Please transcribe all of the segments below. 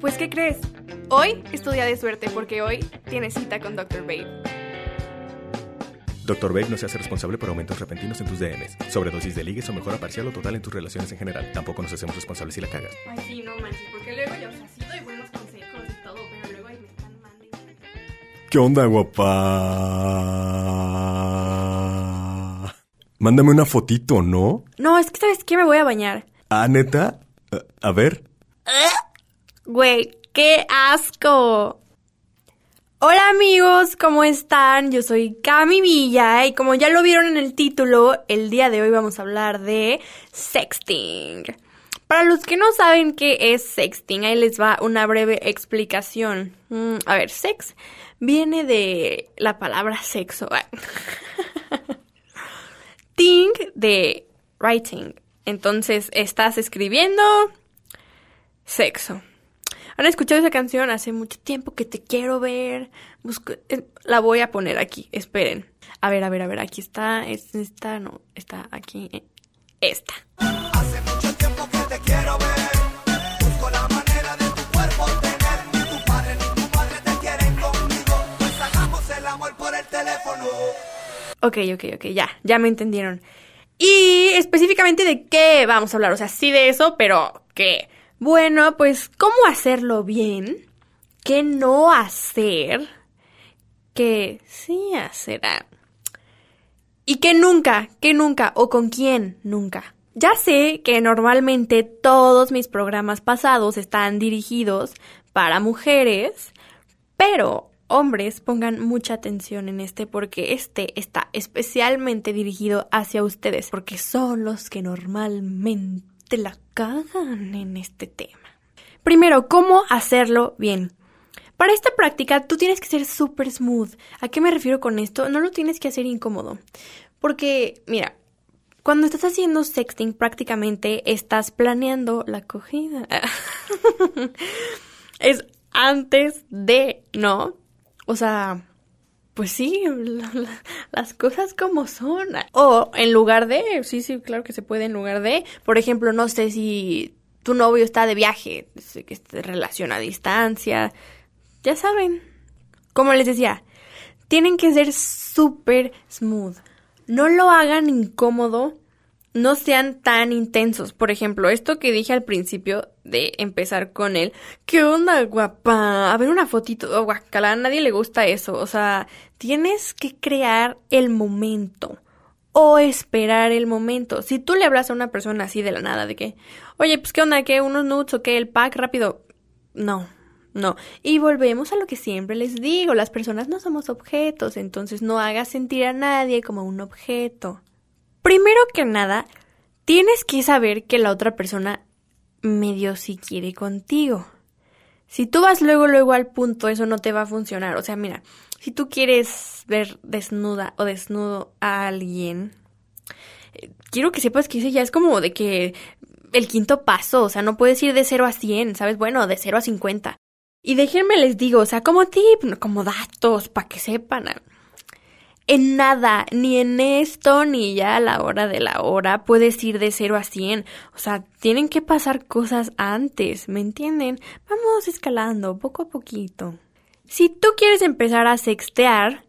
Pues, ¿qué crees? Hoy es tu día de suerte porque hoy tienes cita con Dr. Babe. Dr. Babe no se hace responsable por aumentos repentinos en tus DMs, sobredosis de ligues o mejora parcial o total en tus relaciones en general. Tampoco nos hacemos responsables si la cagas. Ay, sí, no manches, porque luego yo, o sea, sí doy buenos consejos y todo, pero luego ahí me están mandando. ¿Qué onda, guapa? Mándame una fotito, ¿no? No, es que ¿sabes qué? Me voy a bañar. Ah, neta. A- A ver. Güey, qué asco. Hola amigos, ¿cómo están? Yo soy Cami Villa y como ya lo vieron en el título, el día de hoy vamos a hablar de sexting. Para los que no saben qué es sexting, ahí les va una breve explicación. Mm, a ver, sex viene de la palabra sexo. Ting de writing. Entonces, estás escribiendo sexo. ¿Han escuchado esa canción? Hace mucho tiempo que te quiero ver. Busco- eh, la voy a poner aquí. Esperen. A ver, a ver, a ver. Aquí está. Es esta. No. Está aquí. eh, Esta. Hace mucho tiempo que te quiero ver. Busco la manera de tu cuerpo tener. Ni tu padre ni tu madre te quieren conmigo. Pues hagamos el amor por el teléfono. Ok, ok, ok. Ya. Ya me entendieron. Y específicamente de qué vamos a hablar. O sea, sí de eso, pero ¿qué? Bueno, pues, ¿cómo hacerlo bien? ¿Qué no hacer? ¿Qué sí hacer? Ah, Y que nunca, que nunca, o con quién nunca. Ya sé que normalmente todos mis programas pasados están dirigidos para mujeres, pero hombres pongan mucha atención en este porque este está especialmente dirigido hacia ustedes, porque son los que normalmente la cagan en este tema. Primero, ¿cómo hacerlo bien? Para esta práctica tú tienes que ser súper smooth. ¿A qué me refiero con esto? No lo tienes que hacer incómodo. Porque, mira, cuando estás haciendo sexting prácticamente estás planeando la acogida. es antes de, ¿no? O sea, pues sí, la- la- las cosas como son. O en lugar de, sí, sí, claro que se puede en lugar de, por ejemplo, no sé si tu novio está de viaje, que es de relación a distancia, ya saben. Como les decía, tienen que ser súper smooth. No lo hagan incómodo, no sean tan intensos. Por ejemplo, esto que dije al principio de empezar con él. ¿Qué onda, guapa? A ver una fotito. Oh, guacala, a nadie le gusta eso. O sea, tienes que crear el momento. O esperar el momento. Si tú le hablas a una persona así de la nada, de que, oye, pues qué onda, que unos nudes o que el pack rápido. No, no. Y volvemos a lo que siempre les digo, las personas no somos objetos, entonces no hagas sentir a nadie como un objeto. Primero que nada, tienes que saber que la otra persona medio si quiere contigo. Si tú vas luego, luego al punto, eso no te va a funcionar. O sea, mira, si tú quieres ver desnuda o desnudo a alguien, eh, quiero que sepas que ese ya es como de que el quinto paso, o sea, no puedes ir de 0 a 100, ¿sabes? Bueno, de 0 a 50. Y déjenme les digo, o sea, como tip, como datos, para que sepan. En nada, ni en esto, ni ya a la hora de la hora, puedes ir de 0 a 100. O sea, tienen que pasar cosas antes, ¿me entienden? Vamos escalando, poco a poquito. Si tú quieres empezar a sextear,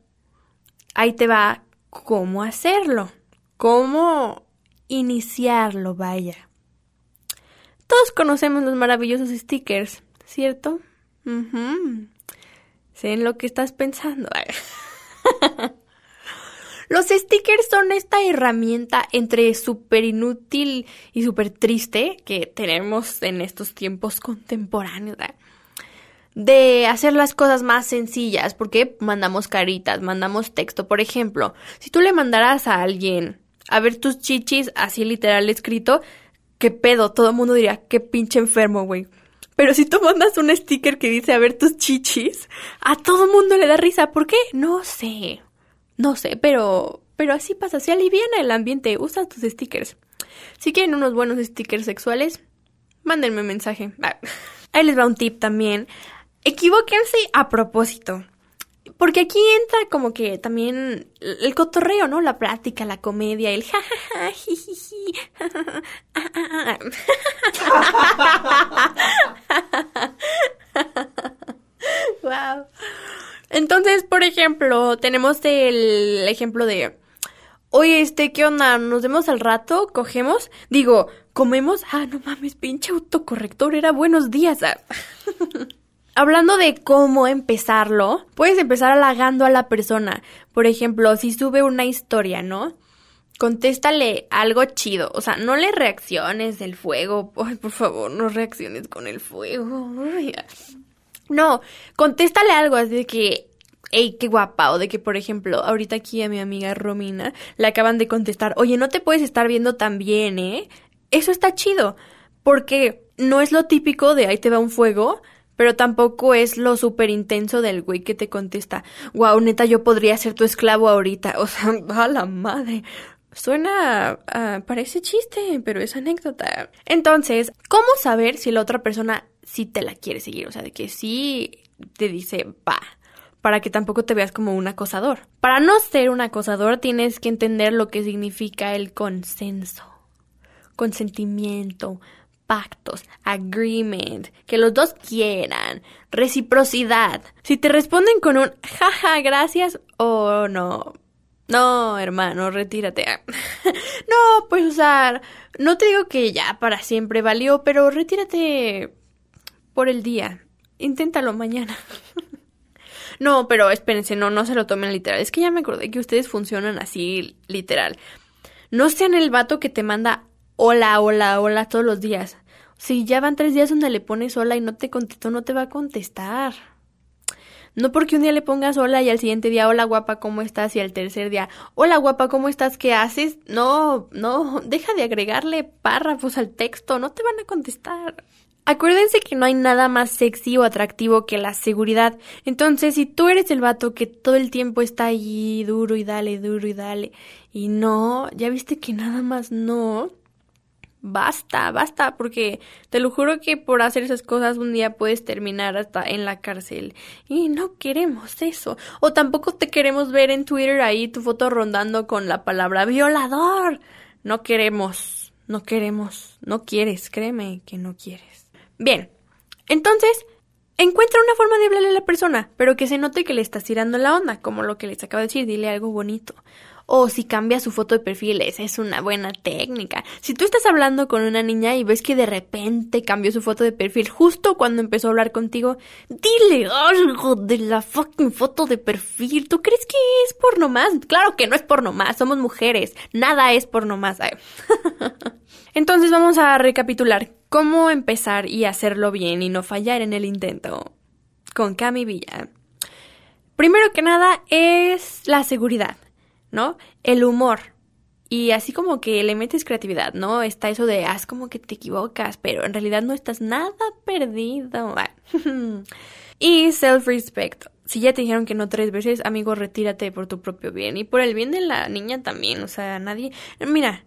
ahí te va cómo hacerlo, cómo iniciarlo, vaya. Todos conocemos los maravillosos stickers, ¿cierto? Sé en lo que estás pensando. Los stickers son esta herramienta entre súper inútil y súper triste que tenemos en estos tiempos contemporáneos. De hacer las cosas más sencillas, porque mandamos caritas, mandamos texto. Por ejemplo, si tú le mandaras a alguien a ver tus chichis así literal escrito, ¿qué pedo? Todo el mundo diría, qué pinche enfermo, güey. Pero si tú mandas un sticker que dice a ver tus chichis, a todo mundo le da risa. ¿Por qué? No sé. No sé, pero pero así pasa, se aliviana el ambiente, usa tus stickers. Si quieren unos buenos stickers sexuales, mándenme mensaje. Ah, Ahí les va un tip también. Equivóquense a propósito. Porque aquí entra como que también el cotorreo, ¿no? La plática, la comedia, el jajaja, jijiji. Entonces, por ejemplo, tenemos el ejemplo de Oye, este, ¿qué onda? ¿Nos vemos al rato? ¿Cogemos? Digo, ¿comemos? Ah, no mames, pinche autocorrector, era buenos días. Ah. Hablando de cómo empezarlo, puedes empezar halagando a la persona. Por ejemplo, si sube una historia, ¿no? Contéstale algo chido. O sea, no le reacciones del fuego. Por favor, no reacciones con el fuego. No, contéstale algo así que, ey, qué guapa. De que, por ejemplo, ahorita aquí a mi amiga Romina le acaban de contestar, oye, no te puedes estar viendo tan bien, ¿eh? Eso está chido. Porque no es lo típico de ahí te va un fuego, pero tampoco es lo súper intenso del güey que te contesta, wow, neta, yo podría ser tu esclavo ahorita. O sea, a la madre. Suena, parece chiste, pero es anécdota. Entonces, ¿cómo saber si la otra persona sí te la quiere seguir? O sea, de que sí te dice, va, para que tampoco te veas como un acosador. Para no ser un acosador tienes que entender lo que significa el consenso, consentimiento, pactos, agreement, que los dos quieran, reciprocidad. Si te responden con un jaja, gracias o no. No, hermano, retírate. no, pues usar. No te digo que ya para siempre valió, pero retírate por el día. Inténtalo mañana. no, pero espérense, no, no se lo tomen literal. Es que ya me acordé que ustedes funcionan así literal. No sean el vato que te manda hola, hola, hola todos los días. Si ya van tres días donde le pones hola y no te contestó, no te va a contestar. No porque un día le pongas hola y al siguiente día hola guapa, ¿cómo estás? Y al tercer día hola guapa, ¿cómo estás? ¿Qué haces? No, no, deja de agregarle párrafos al texto, no te van a contestar. Acuérdense que no hay nada más sexy o atractivo que la seguridad. Entonces, si tú eres el vato que todo el tiempo está allí duro y dale, duro y dale, y no, ya viste que nada más no, basta, basta, porque te lo juro que por hacer esas cosas un día puedes terminar hasta en la cárcel. Y no queremos eso. O tampoco te queremos ver en Twitter ahí tu foto rondando con la palabra violador. No queremos, no queremos, no quieres, créeme que no quieres. Bien, entonces, encuentra una forma de hablarle a la persona, pero que se note que le estás tirando la onda, como lo que les acabo de decir, dile algo bonito o si cambia su foto de perfil, esa es una buena técnica. Si tú estás hablando con una niña y ves que de repente cambió su foto de perfil justo cuando empezó a hablar contigo, dile algo de la fucking foto de perfil. ¿Tú crees que es por nomás? Claro que no es por nomás, somos mujeres, nada es por nomás. Entonces vamos a recapitular cómo empezar y hacerlo bien y no fallar en el intento con Cami Villa. Primero que nada es la seguridad. ¿No? El humor. Y así como que le metes creatividad, ¿no? Está eso de, haz como que te equivocas, pero en realidad no estás nada perdido. y self-respect. Si ya te dijeron que no tres veces, amigo, retírate por tu propio bien. Y por el bien de la niña también. O sea, nadie... Mira,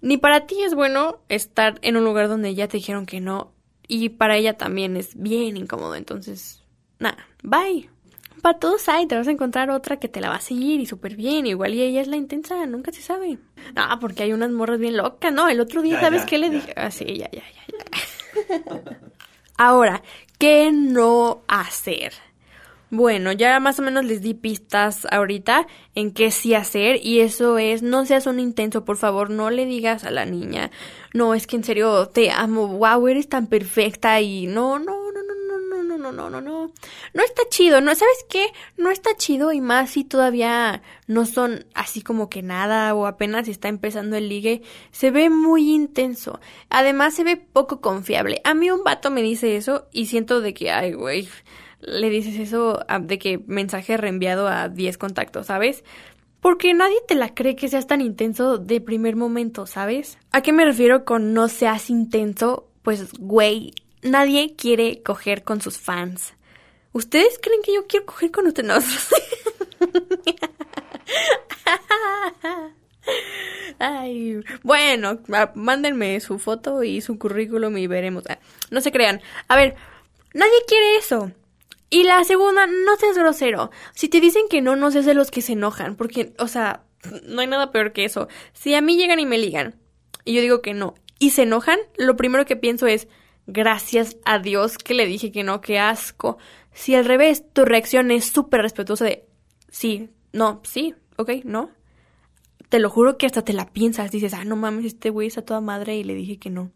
ni para ti es bueno estar en un lugar donde ya te dijeron que no. Y para ella también es bien incómodo. Entonces, nada, bye para todos hay, te vas a encontrar otra que te la va a seguir y súper bien, igual y ella es la intensa, nunca se sabe. No, porque hay unas morras bien locas, ¿no? El otro día, ¿sabes qué le dije? Ah, sí, ya, ya, ya, ya. Ahora, ¿qué no hacer? Bueno, ya más o menos les di pistas ahorita en qué sí hacer y eso es, no seas un intenso, por favor, no le digas a la niña, no, es que en serio te amo, wow, eres tan perfecta y no, no, no, no, no, no. No está chido, ¿no? ¿Sabes qué? No está chido y más si todavía no son así como que nada o apenas está empezando el ligue. Se ve muy intenso. Además se ve poco confiable. A mí un vato me dice eso y siento de que, ay, güey, le dices eso de que mensaje reenviado a 10 contactos, ¿sabes? Porque nadie te la cree que seas tan intenso de primer momento, ¿sabes? ¿A qué me refiero con no seas intenso? Pues, güey, nadie quiere coger con sus fans. ¿Ustedes creen que yo quiero coger con ustedes? No. Ay, bueno, mándenme su foto y su currículum y veremos. Ah, No se crean. A ver, nadie quiere eso. Y la segunda, no seas grosero. Si te dicen que no, no seas de los que se enojan. Porque, o sea, no hay nada peor que eso. Si a mí llegan y me ligan y yo digo que no y se enojan, lo primero que pienso es, gracias a Dios que le dije que no, qué asco. Si al revés, tu reacción es súper respetuosa de, sí, no, sí, ok, no. Te lo juro que hasta te la piensas, dices, ah, no mames, este güey está toda madre y le dije que no.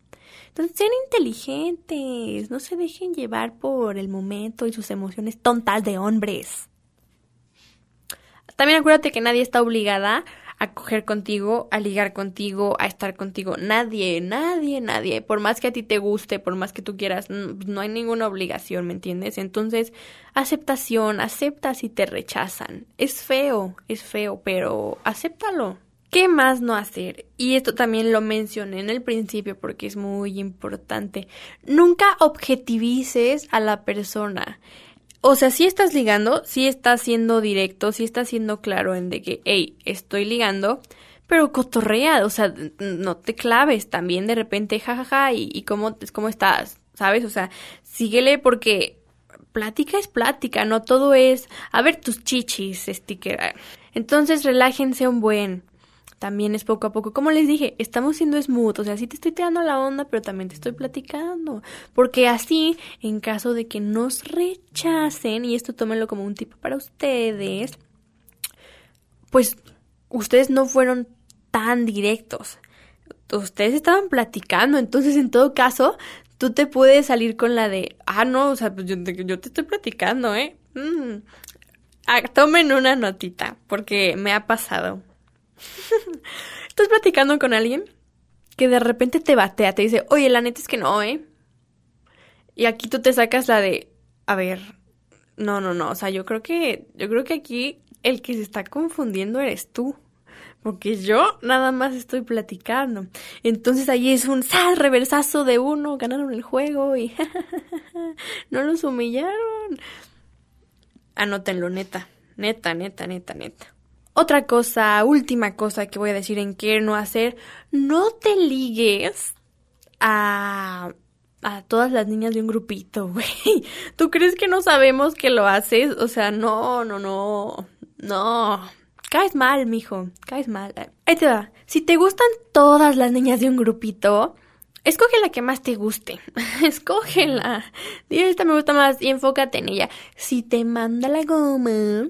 Entonces, sean inteligentes, no se dejen llevar por el momento y sus emociones tontas de hombres. También acuérdate que nadie está obligada a coger contigo, a ligar contigo, a estar contigo. Nadie, nadie, nadie. Por más que a ti te guste, por más que tú quieras, no hay ninguna obligación, ¿me entiendes? Entonces, aceptación, acepta si te rechazan. Es feo, es feo, pero acéptalo. ¿Qué más no hacer? Y esto también lo mencioné en el principio porque es muy importante. Nunca objetivices a la persona. O sea, si estás ligando, si estás siendo directo, si estás siendo claro en de que, hey, estoy ligando, pero cotorrea, o sea, no te claves también de repente, jajaja, y, y cómo, cómo estás, ¿sabes? O sea, síguele porque plática es plática, no todo es, a ver tus chichis, sticker. Entonces, relájense un buen. También es poco a poco. Como les dije, estamos siendo smooth. O sea, sí te estoy tirando la onda, pero también te estoy platicando. Porque así, en caso de que nos rechacen, y esto tómenlo como un tipo para ustedes, pues ustedes no fueron tan directos. Ustedes estaban platicando. Entonces, en todo caso, tú te puedes salir con la de, ah, no, o sea, pues yo te, yo te estoy platicando, ¿eh? Mm. Ah, tomen una notita, porque me ha pasado. Estás platicando con alguien que de repente te batea, te dice, oye, la neta es que no, ¿eh? Y aquí tú te sacas la de, a ver, no, no, no, o sea, yo creo que, yo creo que aquí el que se está confundiendo eres tú. Porque yo nada más estoy platicando. Entonces ahí es un sal reversazo de uno, ganaron el juego y no los humillaron. Anótenlo, neta, neta, neta, neta, neta. Otra cosa, última cosa que voy a decir en qué no hacer, no te ligues a, a todas las niñas de un grupito, güey. ¿Tú crees que no sabemos que lo haces? O sea, no, no, no, no. Caes mal, mijo, caes mal. Ahí te va. Si te gustan todas las niñas de un grupito, escoge la que más te guste. Escógela. Dile, esta me gusta más y enfócate en ella. Si te manda la goma,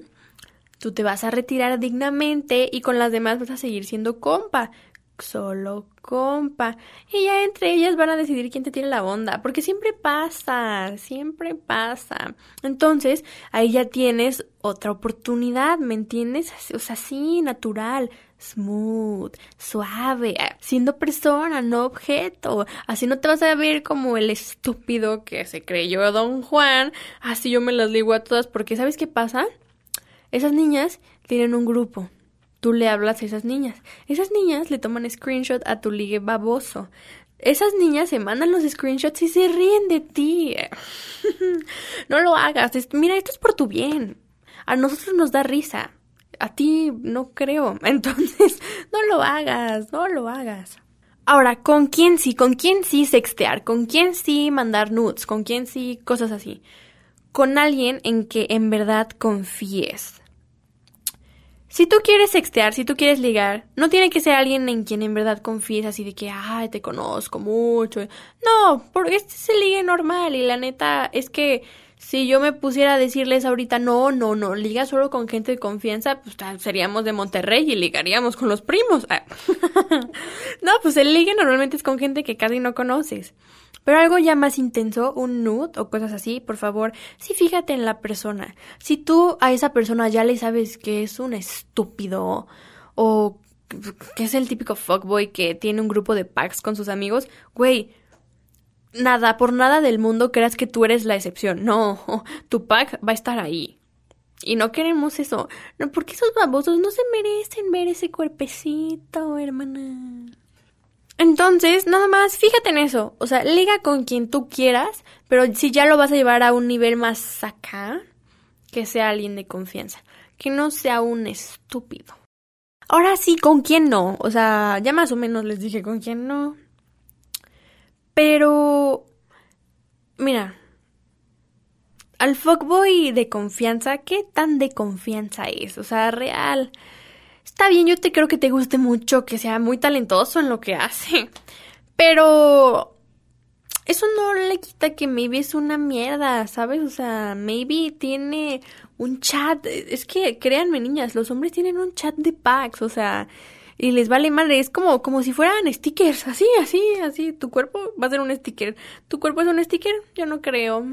tú te vas a retirar dignamente y con las demás vas a seguir siendo compa. Solo compa. Y ya entre ellas van a decidir quién te tiene la onda. Porque siempre pasa, siempre pasa. Entonces, ahí ya tienes otra oportunidad, ¿me entiendes? O sea, sí, natural, smooth, suave, siendo persona, no objeto. Así no te vas a ver como el estúpido que se creyó Don Juan. Así yo me las ligo a todas. Porque, ¿sabes qué pasa? Esas niñas tienen un grupo. Tú le hablas a esas niñas. Esas niñas le toman screenshot a tu ligue baboso. Esas niñas se mandan los screenshots y se ríen de ti. no lo hagas. Mira, esto es por tu bien. A nosotros nos da risa. A ti no creo. Entonces, no lo hagas, no lo hagas. Ahora, ¿con quién sí? ¿Con quién sí sextear? ¿Con quién sí mandar nudes? ¿Con quién sí cosas así? Con alguien en que en verdad confíes. Si tú quieres sextear, si tú quieres ligar, no tiene que ser alguien en quien en verdad confíes así de que, ay, te conozco mucho. No, porque este es el ligue normal y la neta es que si yo me pusiera a decirles ahorita, no, no, no, liga solo con gente de confianza, pues seríamos de Monterrey y ligaríamos con los primos. Ah. no, pues el ligue normalmente es con gente que casi no conoces. Pero algo ya más intenso, un nude o cosas así, por favor, sí fíjate en la persona. Si tú a esa persona ya le sabes que es un estúpido o que es el típico fuckboy que tiene un grupo de packs con sus amigos, güey, nada, por nada del mundo creas que tú eres la excepción. No, tu pack va a estar ahí. Y no queremos eso. No, porque esos babosos no se merecen ver ese cuerpecito, hermana. Entonces, nada más, fíjate en eso. O sea, liga con quien tú quieras, pero si ya lo vas a llevar a un nivel más acá, que sea alguien de confianza. Que no sea un estúpido. Ahora sí, ¿con quién no? O sea, ya más o menos les dije con quién no. Pero, mira, al fuckboy de confianza, ¿qué tan de confianza es? O sea, real. Está bien, yo te creo que te guste mucho, que sea muy talentoso en lo que hace. Pero eso no le quita que maybe es una mierda, ¿sabes? O sea, maybe tiene un chat. Es que, créanme, niñas, los hombres tienen un chat de packs, o sea, y les vale madre. Es como, como si fueran stickers, así, así, así. Tu cuerpo va a ser un sticker. ¿Tu cuerpo es un sticker? Yo no creo.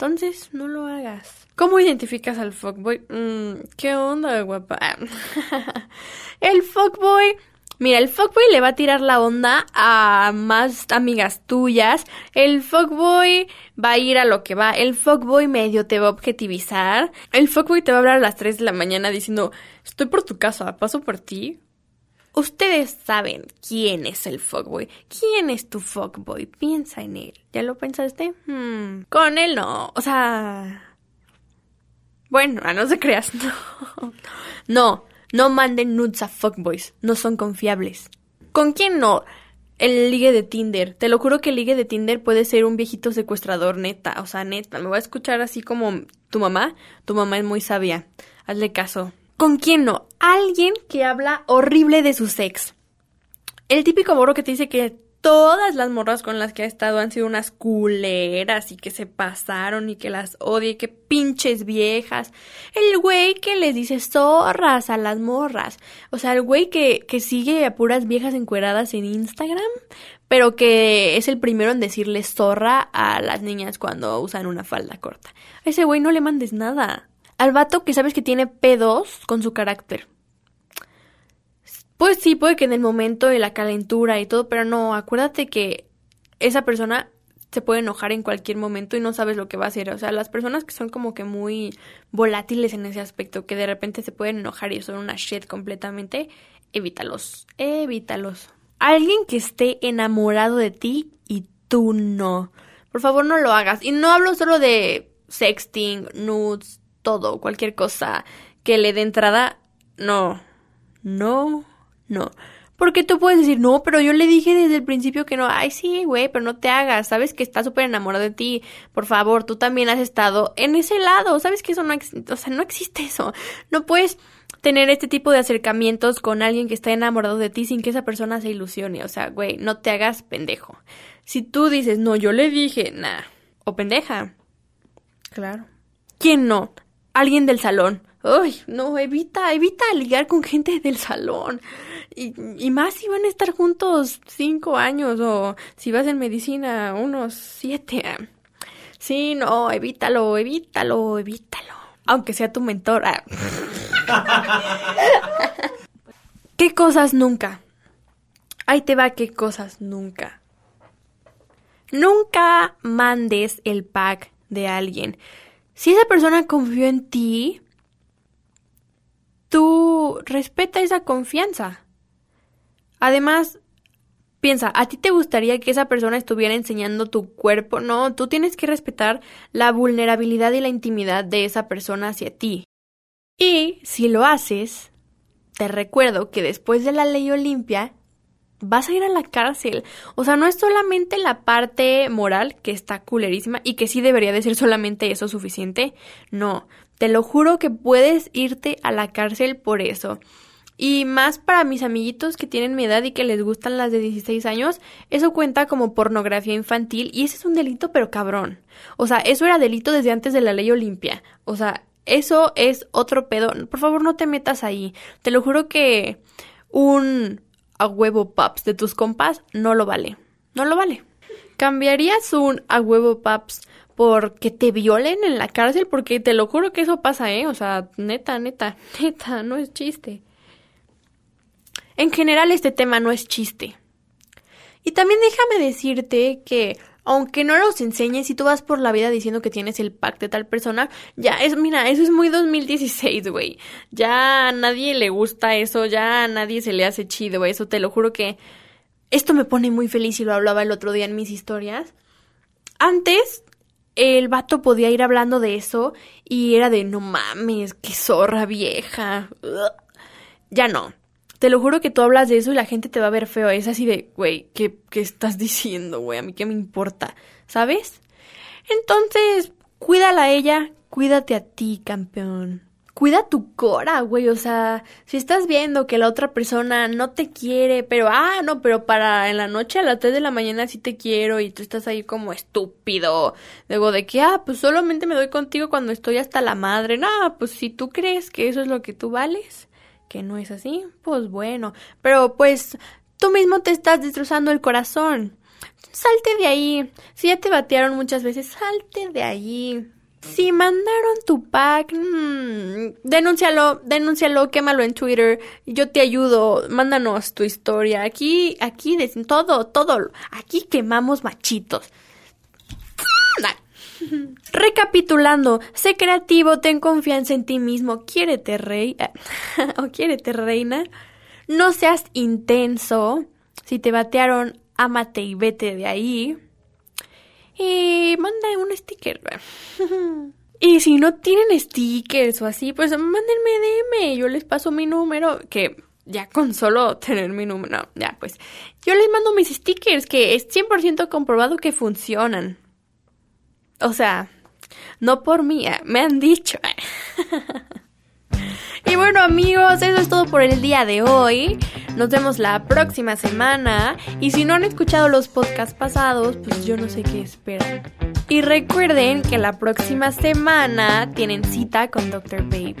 Entonces, no lo hagas. ¿Cómo identificas al fuckboy? Mm, ¿Qué onda, guapa? el fuckboy... Mira, el fuckboy le va a tirar la onda a más amigas tuyas. El fuckboy va a ir a lo que va. El fuckboy medio te va a objetivizar. El fuckboy te va a hablar a las 3 de la mañana diciendo, estoy por tu casa, paso por ti. Ustedes saben quién es el fuckboy. ¿Quién es tu fuckboy? Piensa en él. ¿Ya lo pensaste? Hmm. Con él no. O sea... Bueno, a no se creas. No. No. No manden nudes a fuckboys. No son confiables. ¿Con quién no? El ligue de Tinder. Te lo juro que el ligue de Tinder puede ser un viejito secuestrador, neta. O sea, neta. Me voy a escuchar así como tu mamá. Tu mamá es muy sabia. Hazle caso. ¿Con quién no? Alguien que habla horrible de su sex. El típico morro que te dice que todas las morras con las que ha estado han sido unas culeras y que se pasaron y que las odia y que pinches viejas. El güey que les dice zorras a las morras. O sea, el güey que, que sigue a puras viejas encueradas en Instagram, pero que es el primero en decirle zorra a las niñas cuando usan una falda corta. A ese güey no le mandes nada al vato que sabes que tiene pedos con su carácter. Pues sí, puede que en el momento de la calentura y todo, pero no, acuérdate que esa persona se puede enojar en cualquier momento y no sabes lo que va a hacer. O sea, las personas que son como que muy volátiles en ese aspecto, que de repente se pueden enojar y son una shit completamente, evítalos, evítalos. Alguien que esté enamorado de ti y tú no. Por favor, no lo hagas. Y no hablo solo de sexting, nudes, todo, cualquier cosa que le dé entrada, no, no, no. Porque tú puedes decir, no, pero yo le dije desde el principio que no, ay, sí, güey, pero no te hagas, sabes que está súper enamorado de ti, por favor, tú también has estado en ese lado, sabes que eso no, o sea, no existe eso, no puedes tener este tipo de acercamientos con alguien que está enamorado de ti sin que esa persona se ilusione, o sea, güey, no te hagas pendejo. Si tú dices, no, yo le dije, nah, o pendeja, claro. ¿Quién no? Alguien del salón. Uy, no, evita, evita ligar con gente del salón. Y, y, más si van a estar juntos cinco años o si vas en medicina unos siete. Sí, no, evítalo, evítalo, evítalo. Aunque sea tu mentor. Ah. ¿Qué cosas nunca? Ahí te va, qué cosas nunca. Nunca mandes el pack de alguien. Si esa persona confió en ti, tú respeta esa confianza. Además, piensa, ¿a ti te gustaría que esa persona estuviera enseñando tu cuerpo? No, tú tienes que respetar la vulnerabilidad y la intimidad de esa persona hacia ti. Y si lo haces, te recuerdo que después de la ley Olimpia, vas a ir a la cárcel. O sea, no es solamente la parte moral que está culerísima y que sí debería de ser solamente eso suficiente. No, te lo juro que puedes irte a la cárcel por eso. Y más para mis amiguitos que tienen mi edad y que les gustan las de 16 años, eso cuenta como pornografía infantil y ese es un delito pero cabrón. O sea, eso era delito desde antes de la ley Olimpia. O sea, eso es otro pedo. Por favor, no te metas ahí. Te lo juro que un a huevo paps de tus compas no lo vale. No lo vale. ¿Cambiarías un a huevo paps porque te violen en la cárcel? Porque te lo juro que eso pasa, ¿eh? O sea, neta, neta, neta, no es chiste. En general este tema no es chiste. Y también déjame decirte que aunque no los enseñes y tú vas por la vida diciendo que tienes el pack de tal persona, ya es, mira, eso es muy 2016, güey. Ya a nadie le gusta eso, ya a nadie se le hace chido, eso te lo juro que esto me pone muy feliz y lo hablaba el otro día en mis historias. Antes, el vato podía ir hablando de eso y era de no mames, qué zorra vieja. Ya no. Te lo juro que tú hablas de eso y la gente te va a ver feo. Es así de, güey, ¿qué, ¿qué estás diciendo, güey? A mí qué me importa, ¿sabes? Entonces, cuídala a ella, cuídate a ti, campeón. Cuida tu cora, güey. O sea, si estás viendo que la otra persona no te quiere, pero, ah, no, pero para en la noche a las 3 de la mañana sí te quiero y tú estás ahí como estúpido. Luego de que, ah, pues solamente me doy contigo cuando estoy hasta la madre. No, pues si tú crees que eso es lo que tú vales, que no es así, pues bueno. Pero pues tú mismo te estás destrozando el corazón. Salte de ahí. Si ya te batearon muchas veces, salte de ahí. Si mandaron tu pack, mmm, denúncialo, denúncialo, quémalo en Twitter. Yo te ayudo, mándanos tu historia. Aquí, aquí, todo, todo. Aquí quemamos machitos. Recapitulando, sé creativo, ten confianza en ti mismo, quiérete rey o quiérete reina, no seas intenso, si te batearon, ámate y vete de ahí. Y manda un sticker. y si no tienen stickers o así, pues mándenme DM, yo les paso mi número, que ya con solo tener mi número, no, ya pues, yo les mando mis stickers, que es 100% comprobado que funcionan. O sea, no por mí, eh, me han dicho. y bueno amigos, eso es todo por el día de hoy. Nos vemos la próxima semana. Y si no han escuchado los podcasts pasados, pues yo no sé qué esperan. Y recuerden que la próxima semana tienen cita con Dr. Babe.